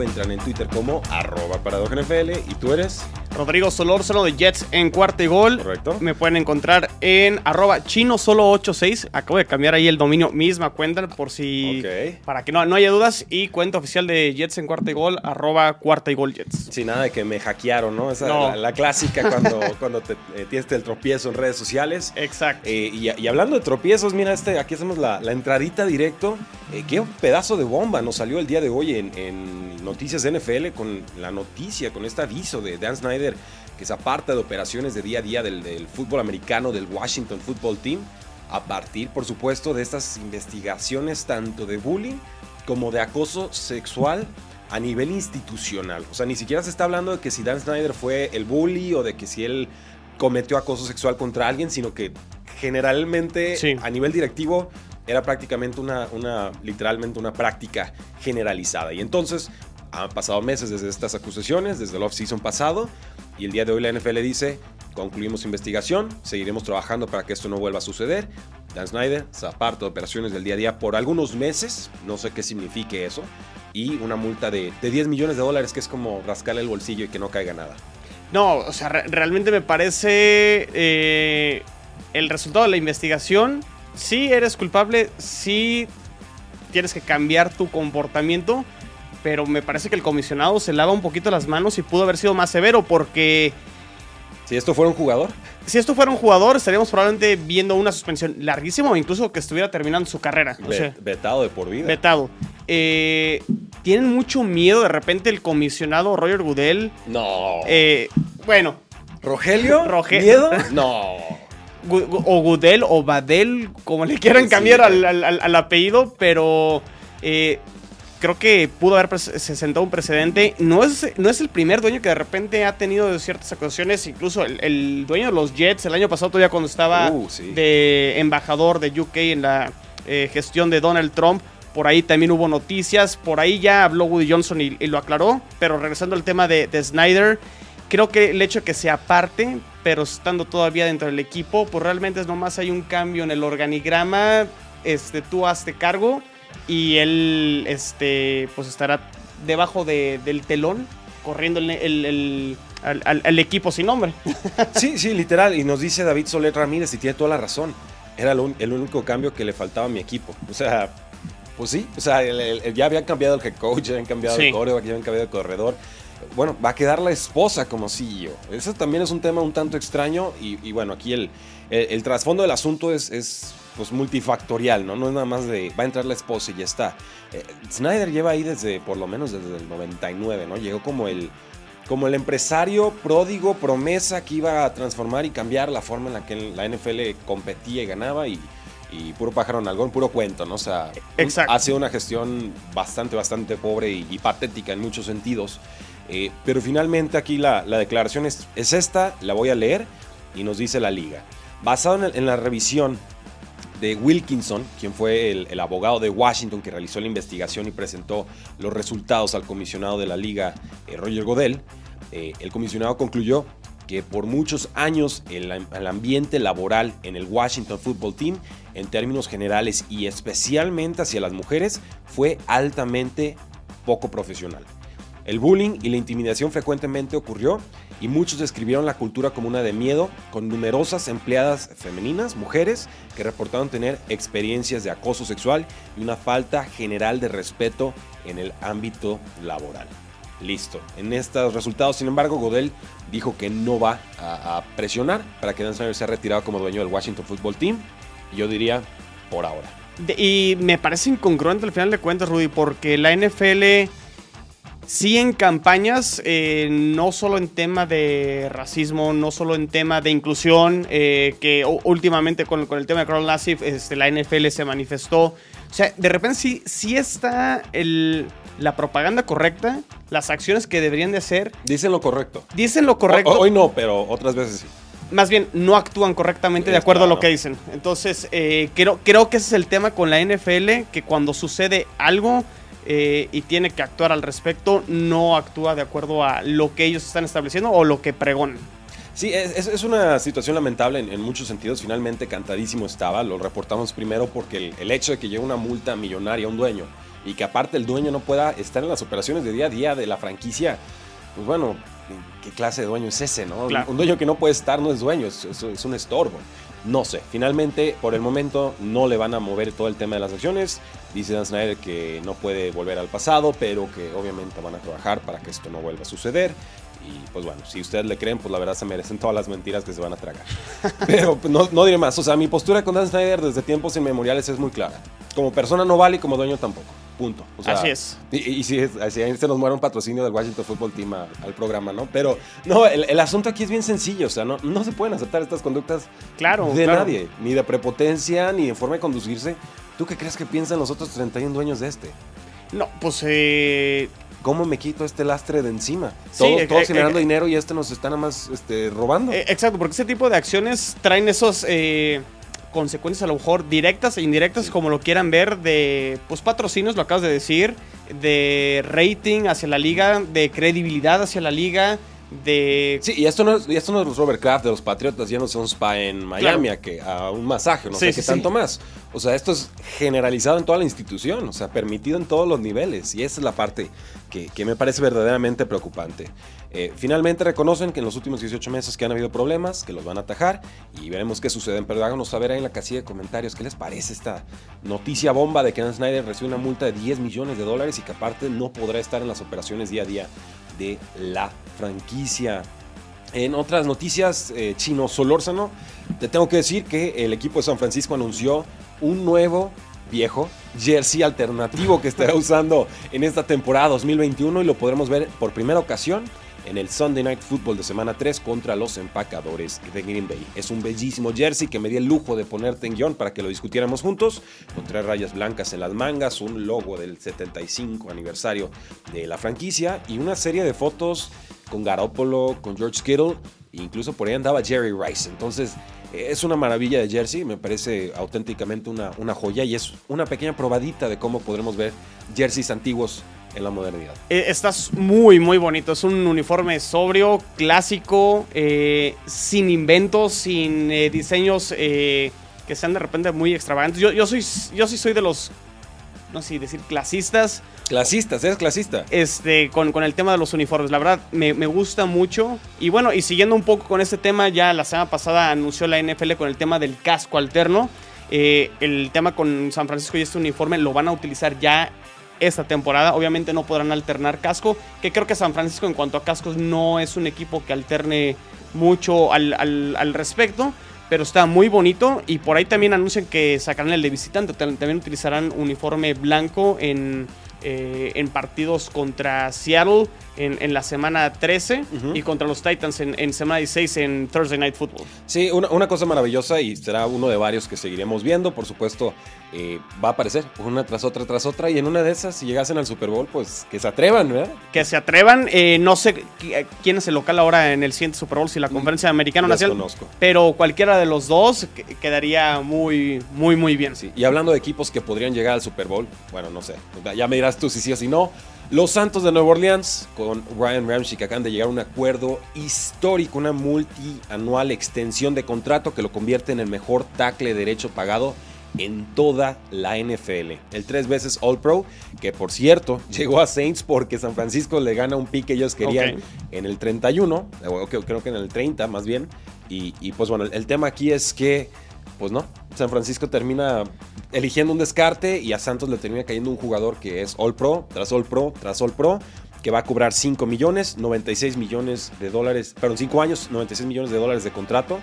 Encuentran en Twitter como arroba NFL y tú eres Rodrigo Solórzano de Jets en cuarto y gol. Correcto. Me pueden encontrar en arroba chino solo 86. Acabo de cambiar ahí el dominio, misma cuenta, por si. Para que no, no haya dudas. Y cuenta oficial de Jets en cuarto y gol, arroba cuarta y gol Jets. Sin nada de que me hackearon, ¿no? Esa La, clásica cuando, cuando te, eh, tienes el tropiezo en redes sociales. Exacto. Eh, y, hablando de tropiezos, mira, este, aquí hacemos la, entradita directo. Eh, qué pedazo de bomba nos salió el día de hoy en, en Noticias de NFL con la noticia, con este aviso de Dan Snyder que se aparta de operaciones de día a día del, fútbol americano, del Washington Football Team, a partir, por supuesto, de estas investigaciones tanto de bullying como de acoso sexual a nivel institucional. O sea, ni siquiera se está hablando de que si Dan Snyder fue el bully o de que si él cometió acoso sexual contra alguien, sino que generalmente a nivel directivo era prácticamente una, una, literalmente una práctica generalizada. Y entonces han pasado meses desde estas acusaciones, desde el off-season pasado, y el día de hoy la NFL dice, concluimos investigación, seguiremos trabajando para que esto no vuelva a suceder. Dan Snyder se aparta de operaciones del día a día por algunos meses, no sé qué signifique eso, y una multa de, 10 millones de dólares, que es como rascarle el bolsillo y que no caiga nada. No, o sea, realmente me parece eh, el resultado de la investigación. Si eres culpable, sí tienes que cambiar tu comportamiento pero me parece que el comisionado se lava un poquito las manos y pudo haber sido más severo porque... Si esto fuera un jugador. Si esto fuera un jugador, estaríamos probablemente viendo una suspensión larguísima o incluso que estuviera terminando su carrera. vetado de por vida. Vetado. Eh, ¿Tienen mucho miedo de repente el comisionado Roger Goodell? No. Eh, bueno. ¿Rogelio? ¿Miedo? No. O Goodell o Badel, como le quieran cambiar al, apellido, pero eh, creo que pudo haber sentado un precedente. No es, no es el primer dueño que de repente ha tenido ciertas acusaciones. Incluso el, dueño de los Jets el año pasado, todavía cuando estaba uh, de embajador de UK en la eh, gestión de Donald Trump. Por ahí también hubo noticias. Por ahí ya habló Woody Johnson y, lo aclaró. Pero regresando al tema de, Snyder, creo que el hecho de que se aparte, pero estando todavía dentro del equipo, pues realmente es nomás hay un cambio en el organigrama. Este, tú hazte cargo y él este, pues estará debajo del telón corriendo el, al, equipo sin nombre. Sí, sí, literal. Y nos dice David Soler Ramírez y tiene toda la razón. Era el único cambio que le faltaba a mi equipo. O sea, pues sí, o sea, ya habían cambiado el head coach, ya habían cambiado el coreo, ya habían cambiado el corredor. Bueno, va a quedar la esposa como CEO. Eso también es un tema un tanto extraño y, bueno, aquí el, el, trasfondo del asunto es, es pues multifactorial, ¿no? No es nada más de va a entrar la esposa y ya está. Eh, Snyder lleva ahí desde, por lo menos desde el 99, ¿no? Llegó como el, como el empresario pródigo, promesa que iba a transformar y cambiar la forma en la que la NFL competía y ganaba y, puro pájaro en algún puro cuento, ¿no? O sea, hace una gestión bastante, bastante pobre y, patética en muchos sentidos. Eh, pero finalmente aquí la, declaración es, esta, la voy a leer y nos dice la liga. Basado en la revisión de Wilkinson, quien fue el, abogado de Washington que realizó la investigación y presentó los resultados al comisionado de la liga, eh, Roger Godel, eh, el comisionado concluyó que por muchos años el, el, ambiente laboral en el Washington Football Team, en términos generales y especialmente hacia las mujeres, fue altamente poco profesional. El bullying y la intimidación frecuentemente ocurrió y muchos describieron la cultura como una de miedo, con numerosas empleadas femeninas, mujeres, que reportaron tener experiencias de acoso sexual y una falta general de respeto en el ámbito laboral. Listo. En estos resultados, sin embargo, Godel dijo que no va a, presionar para que Dan Snyder sea retirado como dueño del Washington Football Team. Yo diría, por ahora. y me parece incongruente al final de cuentas, Rudy, porque la NFL sí en campañas, eh, no solo en tema de racismo, no solo en tema de inclusión, eh, que últimamente con, el tema de Carl Nassif, este, la NFL se manifestó. O sea, de repente sí, sí está el, la propaganda correcta, las acciones que deberían de hacer. Dicen lo correcto. Dicen lo correcto. hoy no, pero otras veces sí más bien no actúan correctamente de acuerdo a lo que dicen. Entonces, eh, creo, creo que ese es el tema con la NFL, que cuando sucede algo eh, y tiene que actuar al respecto, no actúa de acuerdo a lo que ellos están estableciendo o lo que pregonan. Sí, es, una situación lamentable en, muchos sentidos. Finalmente, cantadísimo estaba. Lo reportamos primero porque el, hecho de que llegue una multa millonaria a un dueño y que aparte el dueño no pueda estar en las operaciones de día a día de la franquicia, pues bueno, ¿qué clase de dueño es ese, no? Un dueño que no puede estar no es dueño, es, es, un estorbo. No sé, finalmente, por el momento, no le van a mover todo el tema de las acciones. Dice Dan Snyder que no puede volver al pasado, pero que obviamente van a trabajar para que esto no vuelva a suceder. Y pues bueno, si ustedes le creen, pues la verdad se merecen todas las mentiras que se van a tragar. Pero pues, no, no diré más. O sea, mi postura con Dan Snyder desde tiempos inmemoriales es muy clara. Como persona no vale y como dueño tampoco. Punto. así es. Y, si, se nos muere un patrocinio del Washington Football Team al programa, ¿no? Pero no, el, asunto aquí es bien sencillo. O sea, no, no se pueden aceptar estas conductas claro, de nadie. Ni de prepotencia, ni de forma de conducirse. ¿Tú qué crees que piensan los otros 31 dueños de este? No, pues eh, ¿cómo me quito este lastre de encima? todos, eh, generando eh, dinero y este nos está nada más este, robando. exacto, porque ese tipo de acciones traen esos consecuencias a lo mejor directas e indirectas, como lo quieran ver, de pues patrocinios, lo acabas de decir, de rating hacia la liga, de credibilidad hacia la liga, de... Sí, y esto no, y esto no es Robert Kraft de los Patriotas no un spa en Miami a, que, a un masaje, no sé qué tanto más. O sea, esto es generalizado en toda la institución, o sea, permitido en todos los niveles. Y esa es la parte que, que me parece verdaderamente preocupante. Eh, finalmente reconocen que en los últimos 18 meses que han habido problemas, que los van a atajar y veremos qué sucede. Pero háganos saber ahí en la casilla de comentarios qué les parece esta noticia bomba de que Dan Snyder recibe una multa de 10 millones de dólares y que aparte no podrá estar en las operaciones día a día de la franquicia. En otras noticias, eh, Chino Solórzano, te tengo que decir que el equipo de San Francisco anunció un nuevo viejo jersey alternativo que estará usando en esta temporada 2021 y lo podremos ver por primera ocasión en el Sunday Night Football de semana 3 contra los empacadores de Green Bay. Es un bellísimo jersey que me di el lujo de ponerte en guion para que lo discutiéramos juntos, con tres rayas blancas en las mangas, un logo del 75 aniversario de la franquicia y una serie de fotos con Garoppolo, con George Kittle, e incluso por ahí andaba Jerry Rice. Entonces, es una maravilla de jersey, me parece auténticamente una, una joya y es una pequeña probadita de cómo podremos ver jerseys antiguos en la modernidad. Eh, estás muy, muy bonito. Es un uniforme sobrio, clásico, eh, sin inventos, sin eh, diseños que sean de repente muy extravagantes. Yo, yo, soy, yo sí soy de los, no sé decir clasistas. Clasistas, eres clasista. Este, con, con el tema de los uniformes. La verdad, me, me, gusta mucho. Y bueno, y siguiendo un poco con este tema, ya la semana pasada anunció la NFL con el tema del casco alterno. el tema con San Francisco y este uniforme lo van a utilizar ya esta temporada. Obviamente no podrán alternar casco, que creo que San Francisco en cuanto a cascos no es un equipo que alterne mucho al, respecto, pero está muy bonito. Y por ahí también anuncian que sacarán el de visitante, también utilizarán uniforme blanco en, eh, en partidos contra Seattle en, la semana 13 y contra los Titans en, semana 16 en Thursday Night Football. Sí, una, cosa maravillosa y será uno de varios que seguiremos viendo. Por supuesto, eh, va a aparecer una tras otra tras otra y en una de esas, si llegasen al Super Bowl, pues que se atrevan, ¿verdad? Que se atrevan. Eh, no sé quién es el local ahora en el siguiente Super Bowl, si la conferencia americana nacional. Conozco. Pero cualquiera de los dos quedaría muy, muy, muy bien. Sí. Y hablando de equipos que podrían llegar al Super Bowl, bueno, no sé, ya me dirás tú si sí o si no. Los Santos de Nueva Orleans con Ryan Ramsey que acaban de llegar a un acuerdo histórico, una multianual extensión de contrato que lo convierte en el mejor tackle derecho pagado en toda la NFL. El tres veces All Pro, que por cierto llegó a Saints porque San Francisco le gana un pick que ellos querían en el 31, creo que en el 30 más bien. Y, y pues bueno, el tema aquí es que, pues no, San Francisco termina eligiendo un descarte y a Santos le termina cayendo un jugador que es All Pro, tras All Pro, tras All Pro, que va a cobrar 5 millones, 96 millones de dólares, perdón, 5 años, 96 millones de dólares de contrato,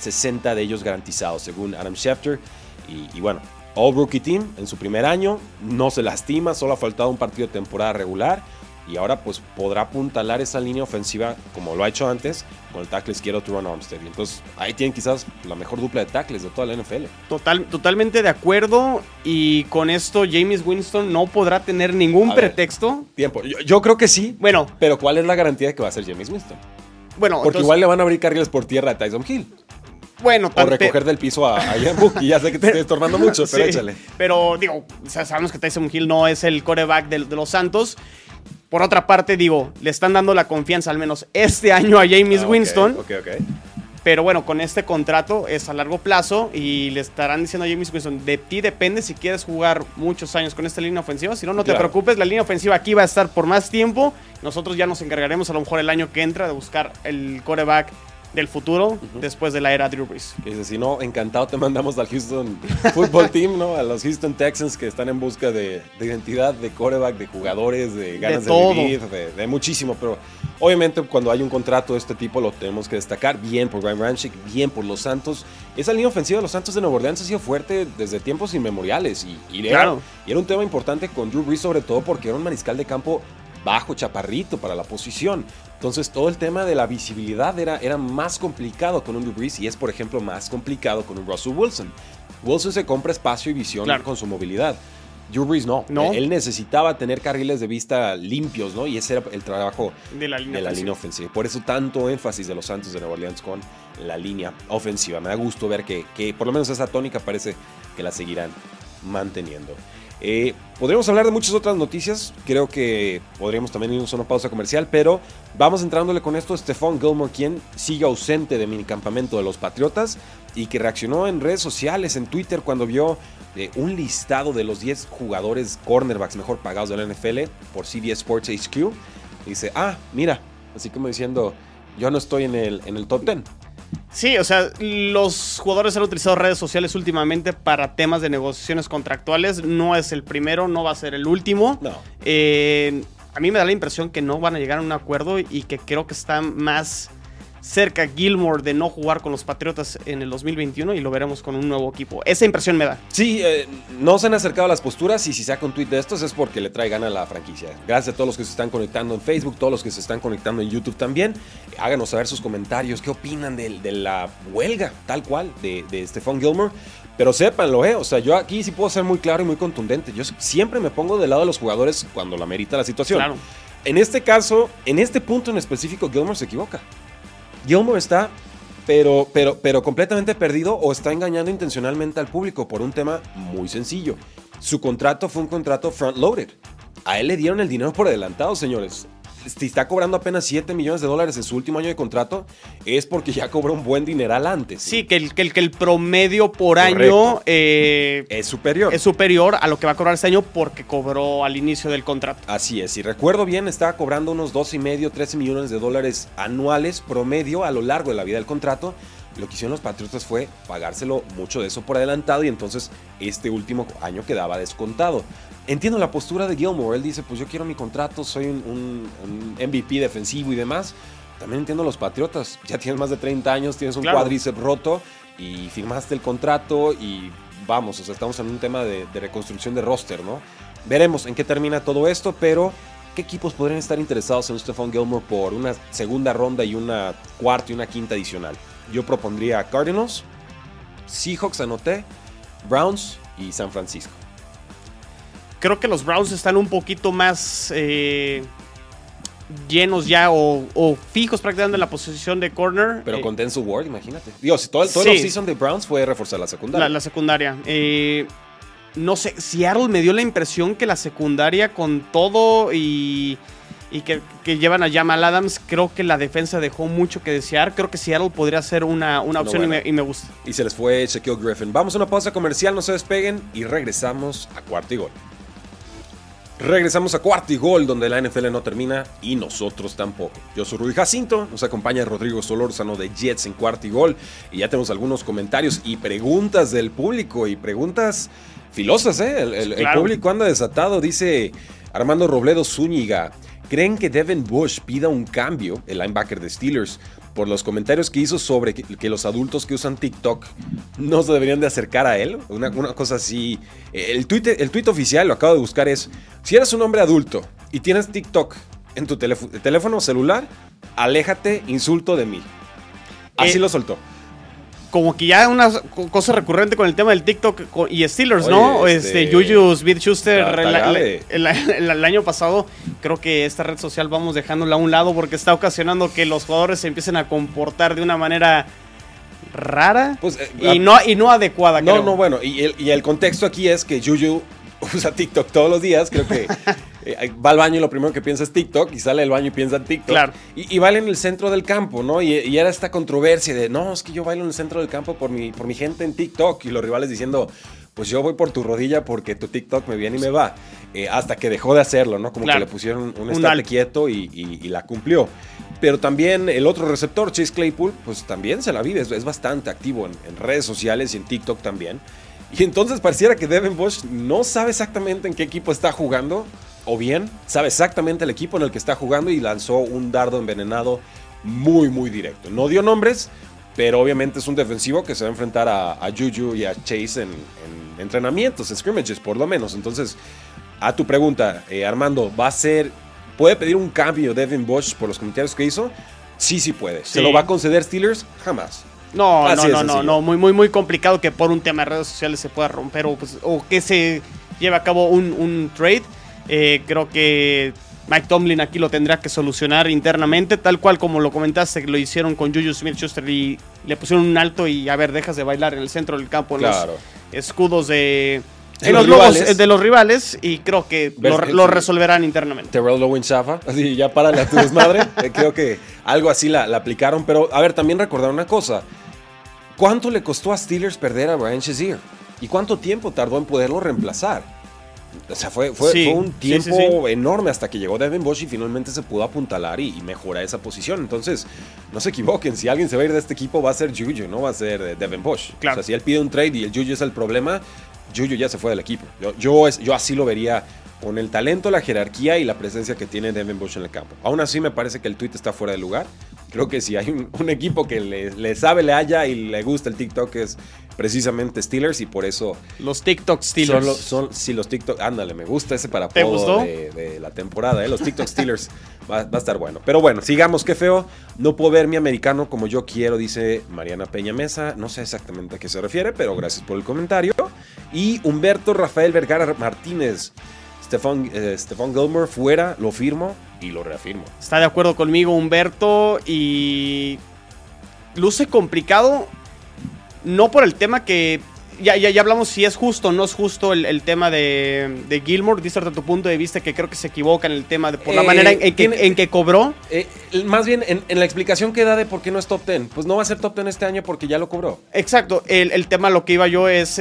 60 de ellos garantizados, según Adam Schefter. Y, bueno, All Rookie Team en su primer año, no se lastima, solo ha faltado un partido de temporada regular. Y ahora pues podrá apuntalar esa línea ofensiva como lo ha hecho antes con el tackle izquierdo Turon Armstead. Entonces ahí tienen quizás la mejor dupla de tackles de toda la NFL. Total, totalmente de acuerdo y con esto James Winston no podrá tener ningún pretexto. tiempo, yo, creo que sí. Bueno. Pero ¿cuál es la garantía de que va a ser James Winston? Bueno, porque igual le van a abrir carriles por tierra a Tyson Hill. Bueno, O recoger del piso a, a y ya sé que te estoy estorbando mucho, pero échale. Pero digo, sabemos que Tyson Hill no es el coreback de, los Santos. Por otra parte, digo, le están dando la confianza al menos este año a James ah, Winston. Ok, ok. Pero bueno, con este contrato es a largo plazo y le estarán diciendo a James Winston, de ti depende si quieres jugar muchos años con esta línea ofensiva. Si no, no te preocupes, la línea ofensiva aquí va a estar por más tiempo. Nosotros ya nos encargaremos a lo mejor el año que entra de buscar el coreback del futuro después de la era Drew Brees. dice, si no, encantado te mandamos al Houston Football Team, ¿no? A los Houston Texans que están en busca de, identidad, de coreback, de jugadores, de ganas de, vivir, de, muchísimo. Pero obviamente cuando hay un contrato de este tipo lo tenemos que destacar. Bien por Ryan Ranchik, bien por los Santos. Esa línea ofensiva de los Santos de Nueva Orleans ha sido fuerte desde tiempos inmemoriales. Y, y, era, y era un tema importante con Drew Brees sobre todo porque era un mariscal de campo bajo, chaparrito para la posición. Entonces todo el tema de la visibilidad era, era más complicado con un Drew Brees y es por ejemplo más complicado con un Russell Wilson. Wilson se compra espacio y visión con su movilidad. Drew Brees no. no. Él necesitaba tener carriles de vista limpios, ¿no? Y ese era el trabajo de la línea, ofensiva. Por eso tanto énfasis de los Santos de Nueva Orleans con la línea ofensiva. Me da gusto ver que, que por lo menos esa tónica parece que la seguirán manteniendo. Eh, podríamos hablar de muchas otras noticias. Creo que podríamos también irnos a una pausa comercial, pero vamos entrándole con esto. Stephon Gilmore, quien sigue ausente de minicampamento de los Patriotas y que reaccionó en redes sociales, en Twitter, cuando vio eh, un listado de los 10 jugadores cornerbacks mejor pagados de la NFL por CBS Sports HQ. dice, ah, mira, así como diciendo, yo no estoy en el, en el top 10. Sí, o sea, los jugadores han utilizado redes sociales últimamente para temas de negociaciones contractuales. No es el primero, no va a ser el último. No. Eh, a mí me da la impresión que no van a llegar a un acuerdo y que creo que están más cerca Gilmore de no jugar con los Patriotas en el 2021 y lo veremos con un nuevo equipo. Esa impresión me da. Sí, eh, no se han acercado a las posturas y si saca un tweet de estos es porque le trae gana a la franquicia. Gracias a todos los que se están conectando en Facebook, todos los que se están conectando en YouTube también. Háganos saber sus comentarios, qué opinan de, la huelga tal cual de, de Stephon Gilmore. Pero sépanlo, ¿eh? O sea, yo aquí sí puedo ser muy claro y muy contundente. Yo siempre me pongo del lado de los jugadores cuando la merita la situación. Claro. En este caso, en este punto en específico, Gilmore se equivoca. Gilmore está pero, pero, pero completamente perdido o está engañando intencionalmente al público por un tema muy sencillo. Su contrato fue un contrato front-loaded. A él le dieron el dinero por adelantado, señores si está cobrando apenas 7 millones de dólares en su último año de contrato, es porque ya cobró un buen dineral antes. Sí, que, el, que, el, que el promedio por año eh, es superior. Es superior a lo que va a cobrar este año porque cobró al inicio del contrato. Así es, si recuerdo bien, estaba cobrando unos 12 y medio, 13 millones de dólares anuales promedio a lo largo de la vida del contrato. Lo que hicieron los Patriotas fue pagárselo mucho de eso por adelantado y entonces este último año quedaba descontado. Entiendo la postura de Gilmore, él dice, pues yo quiero mi contrato, soy un, MVP defensivo y demás. También entiendo los Patriotas, ya tienes más de 30 años, tienes un cuádriceps roto y firmaste el contrato y vamos, o sea, estamos en un tema de, de reconstrucción de roster, ¿no? Veremos en qué termina todo esto, pero ¿qué equipos podrían estar interesados en Stephon Gilmore por una segunda ronda y una cuarta y una quinta adicional? Yo propondría Cardinals, Seahawks anoté, Browns y San Francisco. Creo que los Browns están un poquito más eh, llenos ya o, fijos prácticamente en la posición de corner. Pero eh, con Denzel Ward, imagínate. Digo, si todo, todo el season de Browns fue reforzar la secundaria. La, secundaria. Eh, no sé, Seattle me dio la impresión que la secundaria con todo y y que, llevan a Jamal Adams, creo que la defensa dejó mucho que desear. Creo que Seattle podría ser una, una opción y, me, gusta. Y se les fue Shaquille Griffin. Vamos a una pausa comercial, no se despeguen y regresamos a cuarto y gol. Regresamos a cuarto y gol, donde la NFL no termina y nosotros tampoco. Yo soy Rudy Jacinto, nos acompaña Rodrigo Solórzano de Jets en cuarto y gol. Y ya tenemos algunos comentarios y preguntas del público y preguntas filosas, ¿eh? El, el público anda desatado, dice Armando Robledo Zúñiga. ¿Creen que Devin Bush pida un cambio, el linebacker de Steelers, por los comentarios que hizo sobre que, los adultos que usan TikTok no se deberían de acercar a él? Una, cosa así. El tweet, el tweet oficial, lo acabo de buscar, es, si eres un hombre adulto y tienes TikTok en tu teléfono celular, aléjate, insulto de mí. Así eh, lo soltó como que ya una cosa recurrente con el tema del TikTok y Steelers, ¿no? Este, este Juju Smith-Schuster el, año pasado, creo que esta red social vamos dejándola a un lado porque está ocasionando que los jugadores se empiecen a comportar de una manera rara pues, eh, y, no, y no adecuada. No, no, bueno, y el, y el contexto aquí es que Juju usa TikTok todos los días, creo que eh, va al baño y lo primero que piensa es TikTok y sale del baño y piensa en TikTok. Claro. Y, baila en el centro del campo, ¿no? Y, era esta controversia de, no, es que yo bailo en el centro del campo por mi, por mi gente en TikTok. Y los rivales diciendo, pues yo voy por tu rodilla porque tu TikTok me viene y me va. Eh, hasta que dejó de hacerlo, ¿no? Como que le pusieron un, estate quieto y, la cumplió. Pero también el otro receptor, Chase Claypool, pues también se la vive, es, bastante activo en, en redes sociales y en TikTok también. Y entonces pareciera que Devin Bush no sabe exactamente en qué equipo está jugando, o bien sabe exactamente el equipo en el que está jugando y lanzó un dardo envenenado muy, muy directo. No dio nombres, pero obviamente es un defensivo que se va a enfrentar a, Juju y a Chase en, entrenamientos, en scrimmages por lo menos. Entonces, a tu pregunta, eh, Armando, ¿va a ser, puede pedir un cambio Devin Bush por los comentarios que hizo? Sí, sí puede. ¿Se lo va a conceder Steelers? Jamás. No, no, no, no, no, muy, muy, muy complicado que por un tema de redes sociales se pueda romper o, pues, o que se lleve a cabo un, trade. Eh, creo que Mike Tomlin aquí lo tendrá que solucionar internamente, tal cual como lo comentaste, que lo hicieron con Juju Smith-Schuster y le pusieron un alto y a ver, dejas de bailar en el centro del campo en los escudos de, los, logos de los rivales y creo que lo, resolverán internamente. Terrell Owens Shafa, así ya para a tu desmadre. Eh, creo que algo así la, la, aplicaron, pero a ver, también recordar una cosa. ¿Cuánto le costó a Steelers perder a Brian Shazier? ¿Y cuánto tiempo tardó en poderlo reemplazar? O sea, fue, fue, un tiempo enorme hasta que llegó Devin Bush y finalmente se pudo apuntalar y, mejorar esa posición. Entonces, no se equivoquen, si alguien se va a ir de este equipo va a ser Juju, no va a ser eh, Devin Bush. Claro. O sea, si él pide un trade y el Juju es el problema, Juju ya se fue del equipo. Yo, yo, yo así lo vería con el talento, la jerarquía y la presencia que tiene Devin Bush en el campo. Aún así me parece que el tweet está fuera de lugar. Creo que si hay un, equipo que le, sabe, le haya y le gusta el TikTok es precisamente Steelers y por eso... Los TikTok Steelers. Son, sí, los TikTok... Ándale, me gusta ese para De, de, la temporada, ¿eh? Los TikTok Steelers va, va, a estar bueno. Pero bueno, sigamos, qué feo. No puedo ver mi americano como yo quiero, dice Mariana Peña Mesa. No sé exactamente a qué se refiere, pero gracias por el comentario. Y Humberto Rafael Vergara Martínez. Stefan, eh, Gilmore fuera, lo firmo y lo reafirmo. Está de acuerdo conmigo Humberto y luce complicado, no por el tema que ya, ya, ya, hablamos si es justo o no es justo el, tema de, de, Gilmore. Dice tu punto de vista que creo que se equivoca en el tema de por la eh, manera en, que, en, que, cobró. Eh, más bien en, la explicación que da de por qué no es top 10. Pues no va a ser top 10 este año porque ya lo cobró. Exacto. El, el tema lo que iba yo es.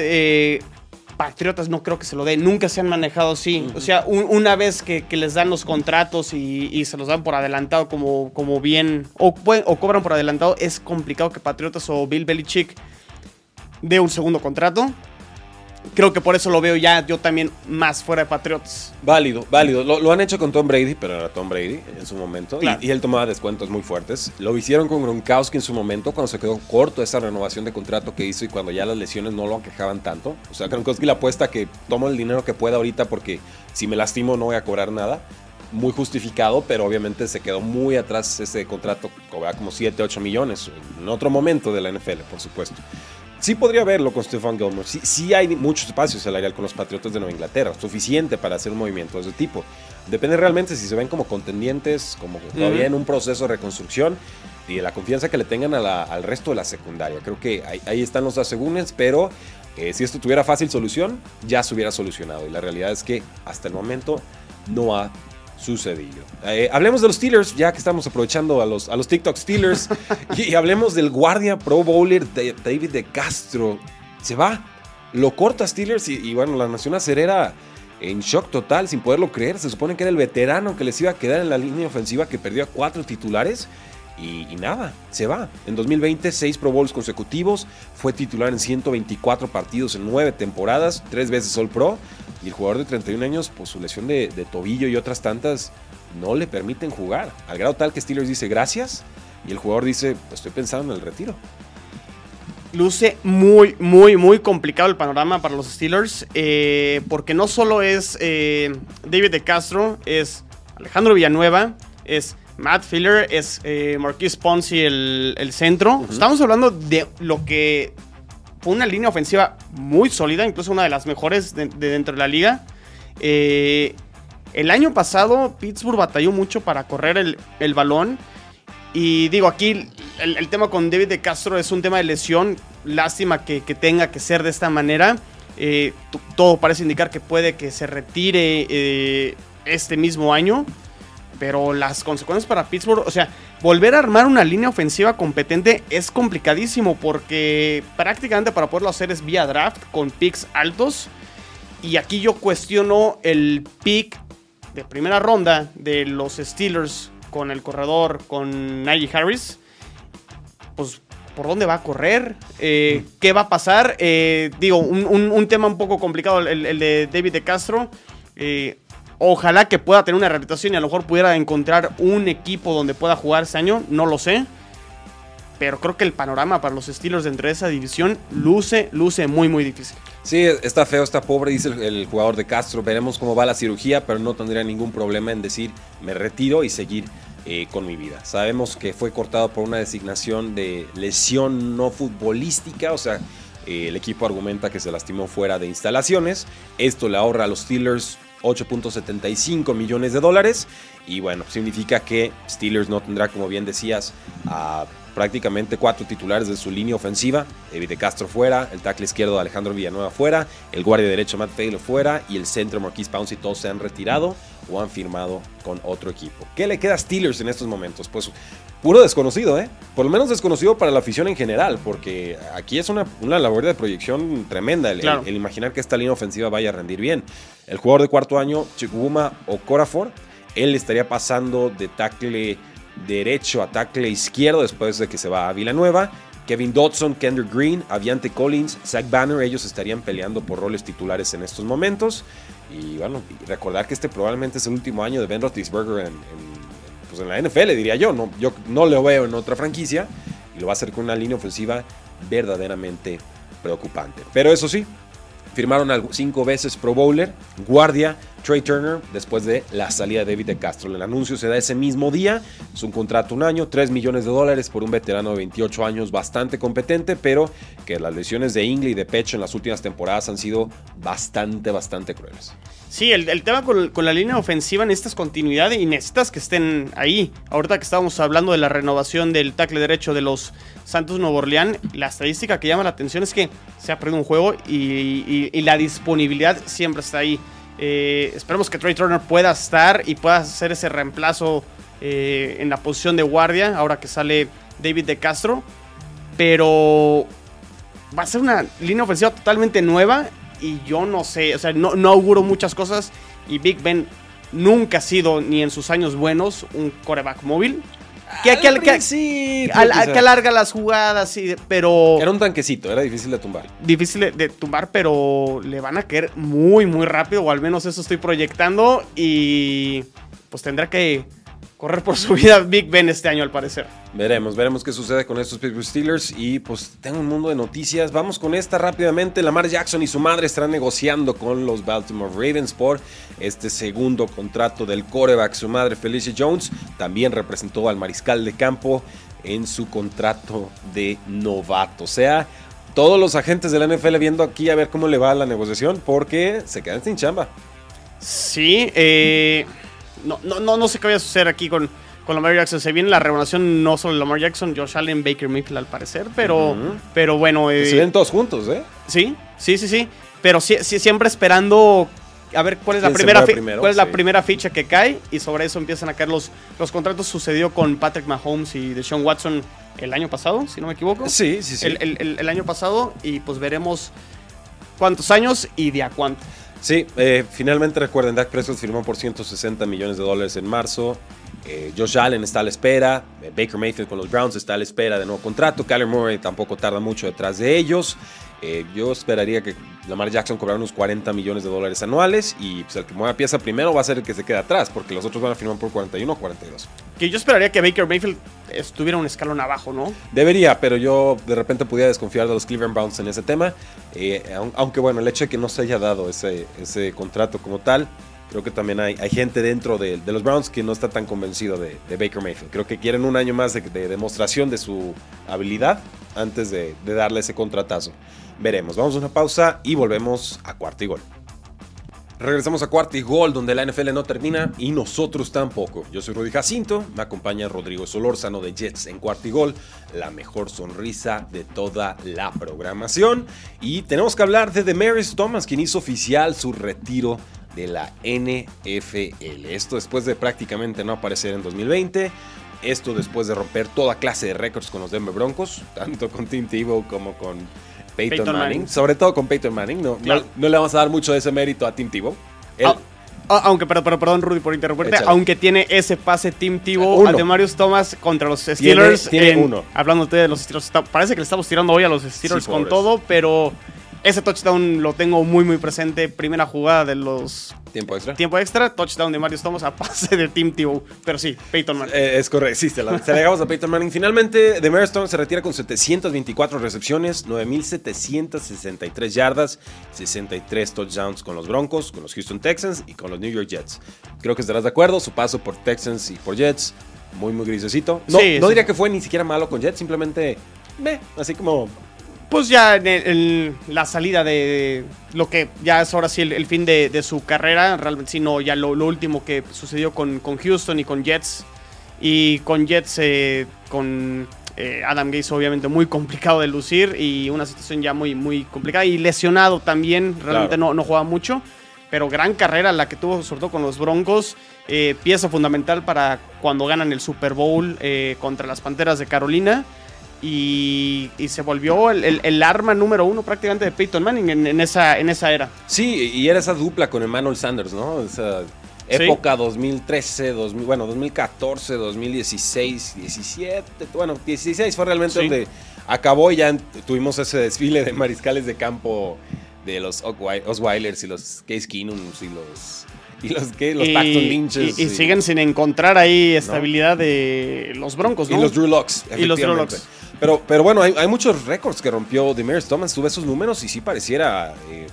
Patriotas no creo que se lo dé, nunca se han manejado así. O sea, una vez que, les dan los contratos y, se los dan por adelantado como, como bien, o, o cobran por adelantado, es complicado que Patriotas o Bill Belichick dé un segundo contrato creo que por eso lo veo ya yo también más fuera de Patriots. Válido, válido. Lo, han hecho con Tom Brady, pero era Tom Brady en su momento. Y, él tomaba descuentos muy fuertes. Lo hicieron con Gronkowski en su momento, cuando se quedó corto esa renovación de contrato que hizo y cuando ya las lesiones no lo aquejaban tanto. O sea, Gronkowski la apuesta que tomo el dinero que pueda ahorita porque si me lastimo no voy a cobrar nada. Muy justificado, pero obviamente se quedó muy atrás ese contrato, cobraba como 7, 8 millones en otro momento de la NFL, por supuesto. Sí podría verlo con Stefan Gilmore. Sí, sí hay mucho espacio salarial con los Patriotas de Nueva Inglaterra, suficiente para hacer un movimiento de ese tipo. Depende realmente si se ven como contendientes, como todavía en un proceso de reconstrucción y de la confianza que le tengan al resto de la secundaria. Creo que ahí, están los asegúnes, pero eh, si esto tuviera fácil solución, ya se hubiera solucionado. Y la realidad es que hasta el momento no ha sucedido. Eh, hablemos de los Steelers, ya que estamos aprovechando a los, a los TikTok Steelers. y, hablemos del guardia Pro Bowler de David de Castro. Se va, lo corta Steelers y, bueno, la Nación Acerera en shock total, sin poderlo creer. Se supone que era el veterano que les iba a quedar en la línea ofensiva que perdió a cuatro titulares. Y, y, nada, se va. En 2020, seis Pro Bowls consecutivos, fue titular en 124 partidos en nueve temporadas, tres veces All Pro, y el jugador de 31 años, pues su lesión de, tobillo y otras tantas no le permiten jugar. Al grado tal que Steelers dice gracias y el jugador dice, pues estoy pensando en el retiro. Luce muy, muy, muy complicado el panorama para los Steelers, eh, porque no solo es eh, David de Castro, es Alejandro Villanueva, es Matt Filler, es eh, Marquis Ponzi el, centro. Estamos hablando de lo que fue una línea ofensiva muy sólida, incluso una de las mejores de, dentro de la liga. Eh, el año pasado Pittsburgh batalló mucho para correr el, balón. Y digo, aquí el, tema con David de Castro es un tema de lesión. Lástima que, tenga que ser de esta manera. Eh, todo parece indicar que puede que se retire eh, este mismo año. Pero las consecuencias para Pittsburgh, o sea, volver a armar una línea ofensiva competente es complicadísimo porque prácticamente para poderlo hacer es vía draft con picks altos. Y aquí yo cuestiono el pick de primera ronda de los Steelers con el corredor, con Najee Harris. Pues, ¿por dónde va a correr? Eh, ¿Qué va a pasar? Eh, digo, un, tema un poco complicado, el, de David de Castro. Eh, Ojalá que pueda tener una rehabilitación y a lo mejor pudiera encontrar un equipo donde pueda jugar ese año, no lo sé. Pero creo que el panorama para los Steelers dentro de esa división luce, luce muy, muy difícil. Sí, está feo, está pobre, dice el, jugador de Castro. Veremos cómo va la cirugía, pero no tendría ningún problema en decir me retiro y seguir eh, con mi vida. Sabemos que fue cortado por una designación de lesión no futbolística, o sea, eh, el equipo argumenta que se lastimó fuera de instalaciones. Esto le ahorra a los Steelers 8.75 millones de dólares. Y bueno, significa que Steelers no tendrá, como bien decías, a prácticamente cuatro titulares de su línea ofensiva. David de Castro fuera, el tackle izquierdo Alejandro Villanueva fuera, el guardia derecho Matt Taylor fuera y el centro Marquise Pouncey todos se han retirado o han firmado con otro equipo. ¿Qué le queda a Steelers en estos momentos? Pues puro desconocido, ¿eh? Por lo menos desconocido para la afición en general, porque aquí es una, labor de proyección tremenda el, imaginar que esta línea ofensiva vaya a rendir bien. El jugador de cuarto año, Chikubuma Corafor, él estaría pasando de tackle derecho a tackle izquierdo después de que se va a Villanueva. Kevin Dodson, Kendrick Green, Aviante Collins, Zach Banner, ellos estarían peleando por roles titulares en estos momentos. Y bueno, recordar que este probablemente es el último año de Ben Roethlisberger en, pues en la NFL, diría yo. No, yo no lo veo en otra franquicia y lo va a hacer con una línea ofensiva verdaderamente preocupante. Pero eso sí, firmaron cinco veces Pro Bowler, guardia, Trey Turner, después de la salida de David de Castro. El anuncio se da ese mismo día, es un contrato un año, 3 millones de dólares por un veterano de 28 años bastante competente, pero que las lesiones de Ingle y de pecho en las últimas temporadas han sido bastante, bastante crueles. Sí, el, tema con, la línea ofensiva necesitas continuidad y necesitas que estén ahí. Ahorita que estábamos hablando de la renovación del tackle derecho de los Santos Nuevo Orleans, la estadística que llama la atención es que se ha perdido un juego y, la disponibilidad siempre está ahí. Eh, esperemos que Trey Turner pueda estar y pueda hacer ese reemplazo eh, en la posición de guardia ahora que sale David de Castro. Pero va a ser una línea ofensiva totalmente nueva y yo no sé, o sea, no, no auguro muchas cosas y Big Ben nunca ha sido, ni en sus años buenos, un coreback móvil. Que, que, que, alarga las jugadas, y, pero... Era un tanquecito, era difícil de tumbar. Difícil de, de, tumbar, pero le van a caer muy, muy rápido, o al menos eso estoy proyectando, y pues tendrá que correr por su vida Big Ben este año al parecer. Veremos, veremos qué sucede con estos Pittsburgh Steelers y pues tengo un mundo de noticias. Vamos con esta rápidamente. Lamar Jackson y su madre estarán negociando con los Baltimore Ravens por este segundo contrato del coreback. Su madre Felicia Jones también representó al mariscal de campo en su contrato de novato. O sea, todos los agentes de la NFL viendo aquí a ver cómo le va la negociación porque se quedan sin chamba. Sí, eh no, no, no, no sé qué vaya a suceder aquí con, con Lamar Jackson. Se viene la renovación no solo de Lamar Jackson, Josh Allen, Baker Mayfield al parecer, pero, pero bueno. se ven todos juntos, ¿eh? Sí, sí, sí, sí. Pero siempre esperando a ver cuál es la primera cuál es la primera ficha que cae y sobre eso empiezan a caer los, los contratos. Sucedió con Patrick Mahomes y Deshaun Watson el año pasado, si no me equivoco. Sí, sí, sí. El, año pasado y pues veremos cuántos años y de a cuánto. Sí, eh, finalmente recuerden, Dak Prescott firmó por 160 millones de dólares en marzo. Eh, Josh Allen está a la espera. Eh, Baker Mayfield con los Browns está a la espera de nuevo contrato. Kyler Murray tampoco tarda mucho detrás de ellos. Eh, yo esperaría que Lamar Jackson cobrara unos 40 millones de dólares anuales y pues, el que mueva pieza primero va a ser el que se quede atrás, porque los otros van a firmar por 41 o 42. Que yo esperaría que Baker Mayfield estuviera un escalón abajo, ¿no? Debería, pero yo de repente pudiera desconfiar de los Cleveland Browns en ese tema, eh, aunque bueno, el hecho de que no se haya dado ese, ese contrato como tal, creo que también hay, hay gente dentro de, de, los Browns que no está tan convencido de, de Baker Mayfield. Creo que quieren un año más de, de demostración de su habilidad antes de, darle ese contratazo. Veremos, vamos a una pausa y volvemos a cuarto y gol. Regresamos a cuarto y gol, donde la NFL no termina y nosotros tampoco. Yo soy Rudy Jacinto, me acompaña Rodrigo Solórzano de Jets en cuarto y gol, la mejor sonrisa de toda la programación. Y tenemos que hablar de Demaris Thomas, quien hizo oficial su retiro de la NFL. Esto después de prácticamente no aparecer en 2020. Esto después de romper toda clase de récords con los Denver Broncos, tanto con Tim Tebow como con Peyton, Manning. Sobre todo con Peyton Manning. No, no, le vamos a dar mucho de ese mérito a Tim Tebow. Ah, ah, aunque, pero, perdón, Rudy, por interrumpirte. Aunque tiene ese pase Tim Tebow a Demarius Thomas contra los Steelers. Tiene, uno. Hablando de los Steelers, parece que le estamos tirando hoy a los Steelers con todo, pero ese touchdown lo tengo muy, muy presente. Primera jugada de los. Tiempo extra. Tiempo extra. Touchdown de Marius Thomas a pase de Tim Tebow. Pero sí, Peyton Manning. Eh, es correcto. Sí, se la, a Peyton Manning. Finalmente, de Thomas se retira con 724 recepciones, 9,763 yardas, 63 touchdowns con los Broncos, con los Houston Texans y con los New York Jets. Creo que estarás de acuerdo. Su paso por Texans y por Jets, muy, muy grisecito. No, no diría que fue ni siquiera malo con Jets, simplemente. Meh, así como pues ya en, la salida de lo que ya es ahora sí el, fin de, su carrera, realmente sino ya lo, último que sucedió con, con, Houston y con Jets. Y con Jets, eh, con eh, Adam Gates obviamente muy complicado de lucir y una situación ya muy, muy complicada. Y lesionado también, realmente no, no juega mucho. Pero gran carrera la que tuvo, sobre todo con los Broncos. Eh, pieza fundamental para cuando ganan el Super Bowl contra las Panteras de Carolina y, se volvió el, arma número uno prácticamente de Peyton Manning en, esa, en esa era. Sí, y era esa dupla con Emmanuel Sanders, ¿no? Esa época 2013, 2000, bueno, 2014, 2016, 17, bueno, 16 fue realmente donde acabó y ya tuvimos ese desfile de mariscales de campo de los Osweilers y los Case Keenums y los y los que los Paxton Lynches. Y, siguen sin encontrar ahí estabilidad de los Broncos, ¿no? Y los Drew Locks. Y los Drew Locks. Pero, pero bueno, hay, muchos récords que rompió Demers Thomas. Tuve esos números y sí pareciera eh,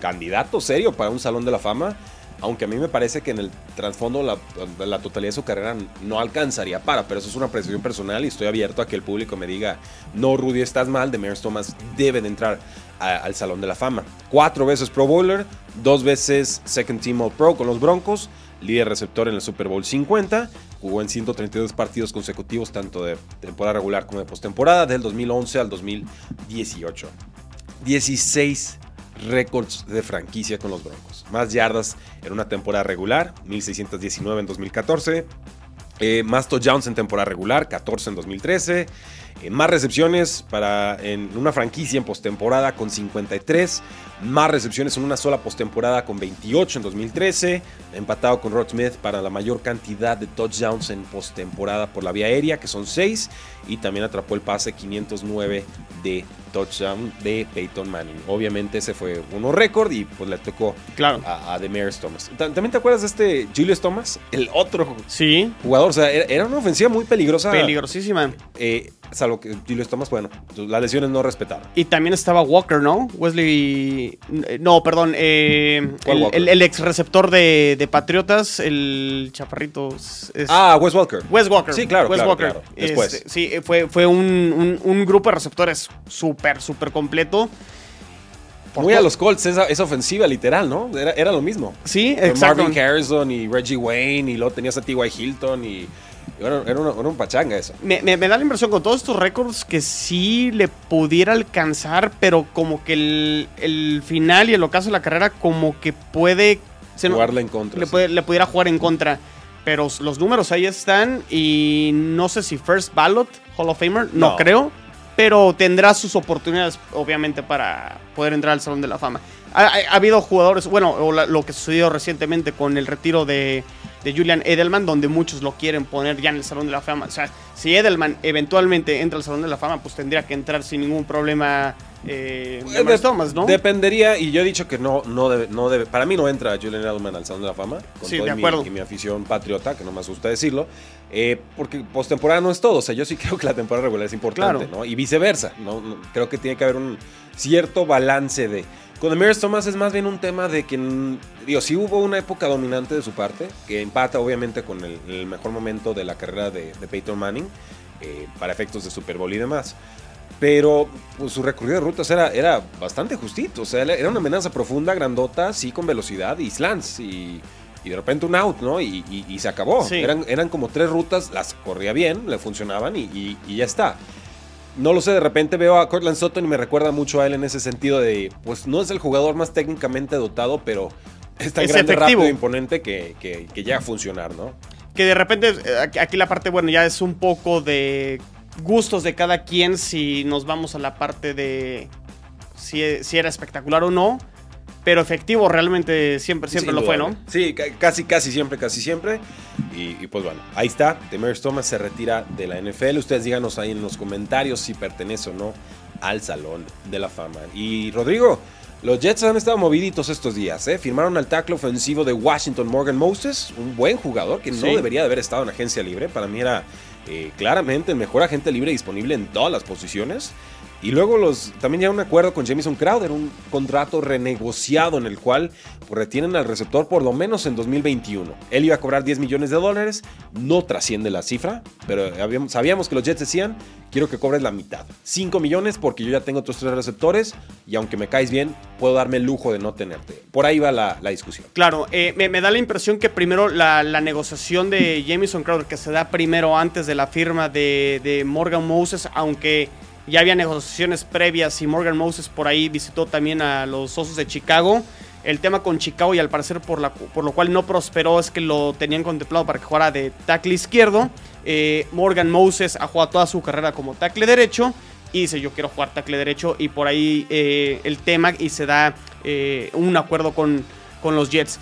candidato serio para un Salón de la Fama. Aunque a mí me parece que en el trasfondo la, totalidad de su carrera no alcanzaría para, pero eso es una apreciación personal y estoy abierto a que el público me diga, no, Rudy, estás mal, Demers Thomas debe de entrar al Salón de la Fama. Cuatro veces Pro Bowler, dos veces Second Team All Pro con los Broncos, líder receptor en el Super Bowl 50 Jugó en 132 partidos consecutivos, tanto de temporada regular como de postemporada, del 2011 al 2018. 16 récords de franquicia con los Broncos. Más yardas en una temporada regular, 1619 en 2014. Eh, más touchdowns en temporada regular, 14 en 2013 más recepciones para en una franquicia en postemporada con 53, más recepciones en una sola postemporada con 28 en 2013, empatado con Rod Smith para la mayor cantidad de touchdowns en postemporada por la vía aérea, que son 6, y también atrapó el pase 509 de touchdown de Peyton Manning. Obviamente ese fue uno récord y pues le tocó claro. a, a Demarius Thomas. ¿También te acuerdas de este Julius Thomas? El otro sí. jugador. O sea, era, una ofensiva muy peligrosa. Peligrosísima. Eh, salvo que Julius Thomas, bueno, las lesiones no respetaban. Y también estaba Walker, ¿no? Wesley. No, perdón. Eh, el, ex receptor de, Patriotas, el chaparrito. ah, Wes Walker. Wes Walker. Sí, claro. Wes Walker. Después. Este, sí, fue, fue un, un, grupo de receptores súper, súper completo. Muy a los Colts, esa, ofensiva literal, ¿no? Era, lo mismo. Sí, exacto. Marvin Harrison y Reggie Wayne y luego tenías a T.Y. Hilton y era, era, un pachanga eso. Me, da la impresión con todos estos récords que sí le pudiera alcanzar, pero como que el, final y el ocaso de la carrera como que puede... Jugarle en contra. Le, le pudiera jugar en contra. Pero los números ahí están y no sé si First Ballot, Hall of Famer, no, creo. Pero tendrá sus oportunidades, obviamente, para poder entrar al Salón de la Fama. Ha, habido jugadores, bueno, lo que sucedió recientemente con el retiro de de Julian Edelman, donde muchos lo quieren poner ya en el Salón de la Fama. O sea, si Edelman eventualmente entra al Salón de la Fama, pues tendría que entrar sin ningún problema eh, de, Thomas, ¿no? Dependería, y yo he dicho que no, no debe, no debe, para mí no entra Julian Edelman al Salón de la Fama, con sí, de acuerdo. Mi, mi afición patriota, que no me asusta decirlo, eh, porque postemporada no es todo, o sea, yo sí creo que la temporada regular es importante, ¿no? Y viceversa, ¿no? Creo que tiene que haber un cierto balance de... Con Demarius Thomas es más bien un tema de que, digo, sí hubo una época dominante de su parte, que empata obviamente con el, mejor momento de la carrera de, Peyton Manning, eh, para efectos de Super Bowl y demás. Pero pues, su recorrido de rutas era, era bastante justito. O sea, era una amenaza profunda, grandota, sí con velocidad y slants. Y, y de repente un out, ¿no? Y, se acabó. Eran, eran como tres rutas, las corría bien, le funcionaban y, ya está. No lo sé, de repente veo a Cortland Sutton y me recuerda mucho a él en ese sentido de, pues no es el jugador más técnicamente dotado, pero es tan grande, rápido e imponente que, que, que llega a funcionar, ¿no? Que de repente, eh, aquí la parte, bueno, ya es un poco de gustos de cada quien si nos vamos a la parte de si, era espectacular o no. Pero efectivo realmente siempre, siempre lo fue, ¿no? Sí, casi, casi siempre, casi siempre. Y, pues bueno, ahí está. Demers Thomas se retira de la NFL. Ustedes díganos ahí en los comentarios si pertenece o no al Salón de la Fama. Y Rodrigo, los Jets han estado moviditos estos días. ¿eh? Firmaron al tackle ofensivo de Washington, Morgan Moses, un buen jugador que no debería de haber estado en agencia libre. Para mí era eh, claramente el mejor agente libre disponible en todas las posiciones. Y luego los, también ya un acuerdo con Jamison Crowder, un contrato renegociado en el cual pues, retienen al receptor por lo menos en 2021. Él iba a cobrar 10 millones de dólares, no trasciende la cifra, pero sabíamos que los Jets decían, quiero que cobres la mitad. 5 millones porque yo ya tengo otros tres receptores y aunque me caes bien, puedo darme el lujo de no tenerte. Por ahí va la, discusión. Claro, eh, me, da la impresión que primero la, negociación de Jamison Crowder, que se da primero antes de la firma de, de Morgan Moses, aunque ya había negociaciones previas y Morgan Moses por ahí visitó también a los Osos de Chicago. El tema con Chicago y al parecer por, la, por lo cual no prosperó es que lo tenían contemplado para que jugara de tackle izquierdo. Eh, Morgan Moses ha jugado toda su carrera como tackle derecho y dice yo quiero jugar tackle derecho y por ahí eh, el tema y se da eh, un acuerdo con, con los Jets.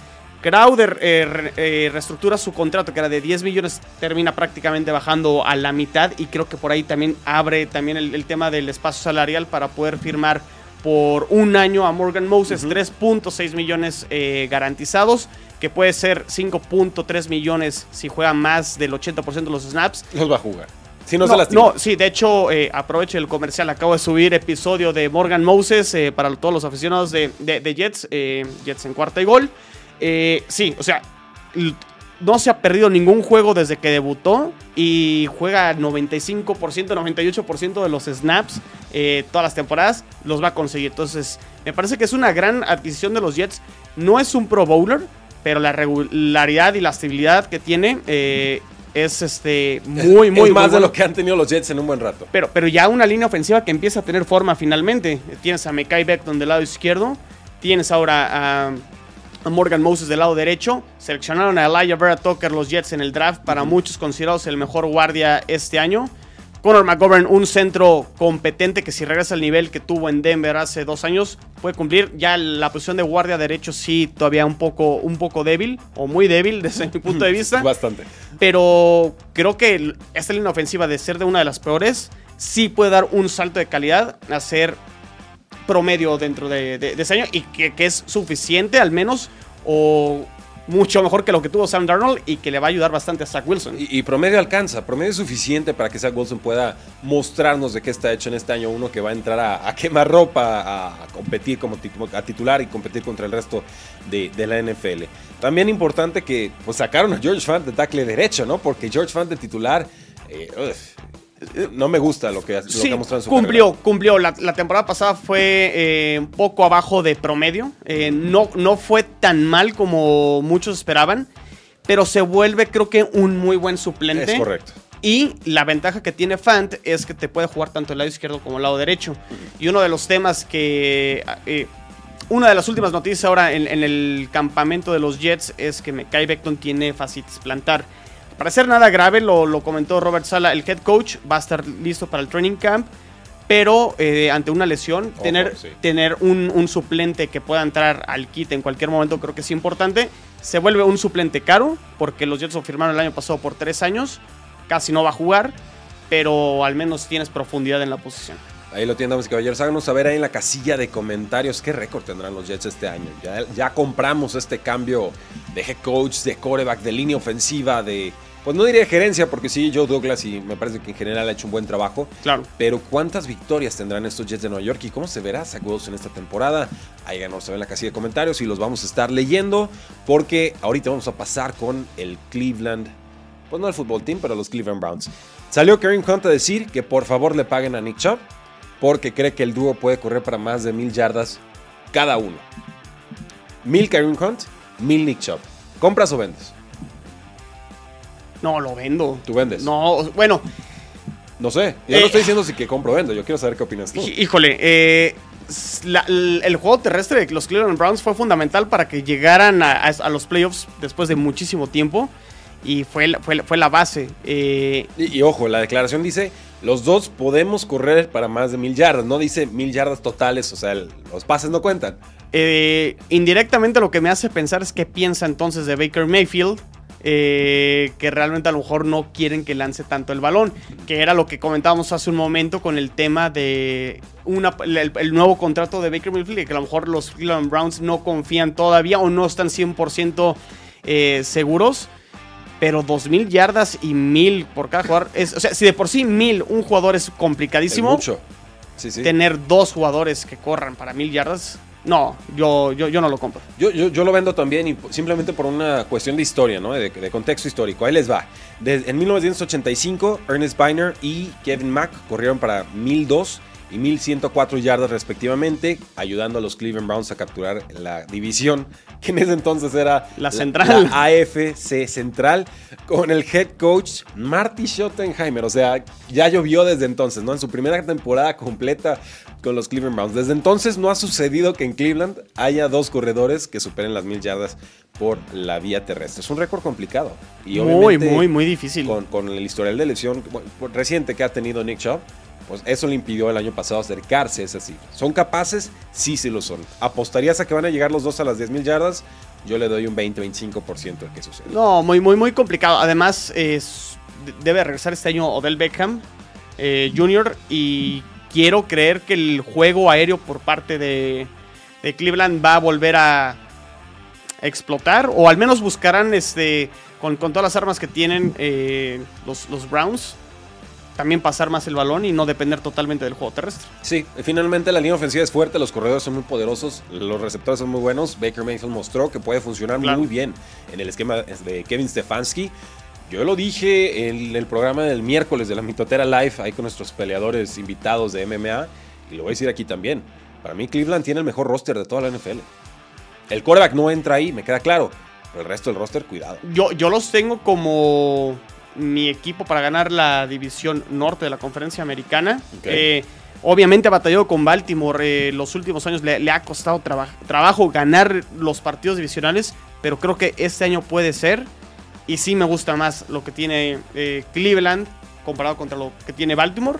Crowder eh, eh, reestructura su contrato, que era de 10 millones, termina prácticamente bajando a la mitad y creo que por ahí también abre también el, tema del espacio salarial para poder firmar por un año a Morgan Moses, 3.6 millones eh, garantizados, que puede ser 5.3 millones si juega más del 80% de los snaps. Los va a jugar. Si no, se no, sí, de hecho, aprovecho el comercial. Acabo de subir episodio de Morgan Moses para todos los aficionados de, de Jets, Jets en cuarta y gol. Eh, sí, o sea, no se ha perdido ningún juego desde que debutó y juega 95%, 98% de los snaps eh, todas las temporadas, los va a conseguir. Entonces, me parece que es una gran adquisición de los Jets. No es un Pro Bowler, pero la regularidad y la estabilidad que tiene eh, es este muy, muy, más de lo que han tenido los Jets en un buen rato. Pero, pero ya una línea ofensiva que empieza a tener forma finalmente. Tienes a Mekai Beckton del lado izquierdo, tienes ahora a Morgan Moses del lado derecho. Seleccionaron a Elijah Vera Tucker los Jets en el draft, para muchos considerados el mejor guardia este año. Conor McGovern, un centro competente que si regresa al nivel que tuvo en Denver hace dos años, puede cumplir. Ya la posición de guardia derecho sí todavía un poco, un poco débil, o muy débil desde mi punto de vista. Bastante. Pero creo que esta línea ofensiva de ser de una de las peores, sí puede dar un salto de calidad a ser promedio dentro de, ese año y que, es suficiente al menos o mucho mejor que lo que tuvo Sam Darnold y que le va a ayudar bastante a Zach Wilson. Y, promedio alcanza, promedio es suficiente para que Zach Wilson pueda mostrarnos de qué está hecho en este año uno que va a entrar a, quemar ropa, a, competir como a titular y competir contra el resto de, la NFL. También importante que pues, sacaron a George Fant de tackle derecho, ¿no? Porque George Fant de titular... Eh, no me gusta lo que, lo ha mostrado en su cumplió, cumplió. La, temporada pasada fue eh, un poco abajo de promedio. Eh, no, no fue tan mal como muchos esperaban, pero se vuelve, creo que, un muy buen suplente. Es correcto. Y la ventaja que tiene Fant es que te puede jugar tanto el lado izquierdo como el lado derecho. Y uno de los temas que. Eh, una de las últimas noticias ahora en, el campamento de los Jets es que Mekai Beckton tiene fascitis plantar. Para ser nada grave, lo, comentó Robert Sala, el head coach va a estar listo para el training camp, pero eh, ante una lesión, tener, tener un, suplente que pueda entrar al kit en cualquier momento creo que es importante. Se vuelve un suplente caro, porque los Jets lo firmaron el año pasado por tres años, casi no va a jugar, pero al menos tienes profundidad en la posición. Ahí lo tienen, damas y caballeros. Háganos saber ahí en la casilla de comentarios qué récord tendrán los Jets este año. Ya, ya compramos este cambio de head coach, de coreback, de línea ofensiva, de pues no diría gerencia, porque sí, Joe Douglas y me parece que en general ha hecho un buen trabajo. Claro. Pero ¿cuántas victorias tendrán estos Jets de Nueva York y cómo se verá Zach en esta temporada? Ahí ganó en la casilla de comentarios y los vamos a estar leyendo, porque ahorita vamos a pasar con el Cleveland, pues no el fútbol team, pero los Cleveland Browns. Salió Kareem Hunt a decir que por favor le paguen a Nick Chubb, porque cree que el dúo puede correr para más de mil yardas cada uno. Mil Kareem Hunt, mil Nick Chubb. ¿Compras o vendes? No, lo vendo. ¿Tú vendes? No, bueno. No sé. Yo no eh, estoy diciendo si que compro o vendo. Yo quiero saber qué opinas tú. Híjole, eh, el, juego terrestre de los Cleveland Browns fue fundamental para que llegaran a, los playoffs después de muchísimo tiempo. Y fue, fue, fue la base. Eh, y, ojo, la declaración dice: los dos podemos correr para más de mil yardas. No dice mil yardas totales. O sea, los pases no cuentan. indirectamente lo que me hace pensar es que piensa entonces de Baker Mayfield eh, que realmente a lo mejor no quieren que lance tanto el balón, que era lo que comentábamos hace un momento con el tema de el, nuevo contrato de Baker Mayfield, que a lo mejor los Cleveland Browns no confían todavía o no están 100% eh, seguros. Pero 2.000 yardas y 1.000 por cada jugador. Es, o sea, si de por sí 1.000 un jugador es complicadísimo. mucho. Tener dos jugadores que corran para 1.000 yardas no, yo, yo, yo no lo compro. Yo, yo, lo vendo también y simplemente por una cuestión de historia, ¿no? De, contexto histórico. Ahí les va. en 1985, Ernest Biner y Kevin Mack corrieron para 1002 y 1104 yardas respectivamente, ayudando a los Cleveland Browns a capturar la división, que en ese entonces era la central. AFC Central, con el head coach Marty Schottenheimer. O sea, ya llovió desde entonces, ¿no? En su primera temporada completa con los Cleveland Browns. Desde entonces no ha sucedido que en Cleveland haya dos corredores que superen las mil yardas por la vía terrestre. Es un récord complicado. Y muy, muy, muy difícil. Con, con el historial de lesión reciente que ha tenido Nick Chubb pues eso le impidió el año pasado acercarse a esa cifra. ¿Son capaces? Sí, sí lo son. ¿Apostarías a que van a llegar los dos a las 10.000 yardas? Yo le doy un 20-25% de que sucede. No, muy, muy, muy complicado. Además, debe regresar este año Odell Beckham eh, Jr. y quiero creer que el juego aéreo por parte de, Cleveland va a volver a explotar o al menos buscarán este con, todas las armas que tienen eh, los Browns también pasar más el balón y no depender totalmente del juego terrestre. Sí, finalmente la línea ofensiva es fuerte, los corredores son muy poderosos, los receptores son muy buenos. Baker Mayfield mostró que puede funcionar muy bien en el esquema de Kevin Stefanski. Yo lo dije en el programa del miércoles de la Mitotera Live, ahí con nuestros peleadores invitados de MMA, y lo voy a decir aquí también. Para mí Cleveland tiene el mejor roster de toda la NFL. El quarterback no entra ahí, me queda claro. Pero el resto del roster, cuidado. Yo, yo los tengo como mi equipo para ganar la división norte de la conferencia americana. Eh, obviamente ha batallado con Baltimore. Eh, los últimos años le, ha costado trabajo ganar los partidos divisionales, pero creo que este año puede ser. Y sí me gusta más lo que tiene eh, Cleveland comparado contra lo que tiene Baltimore.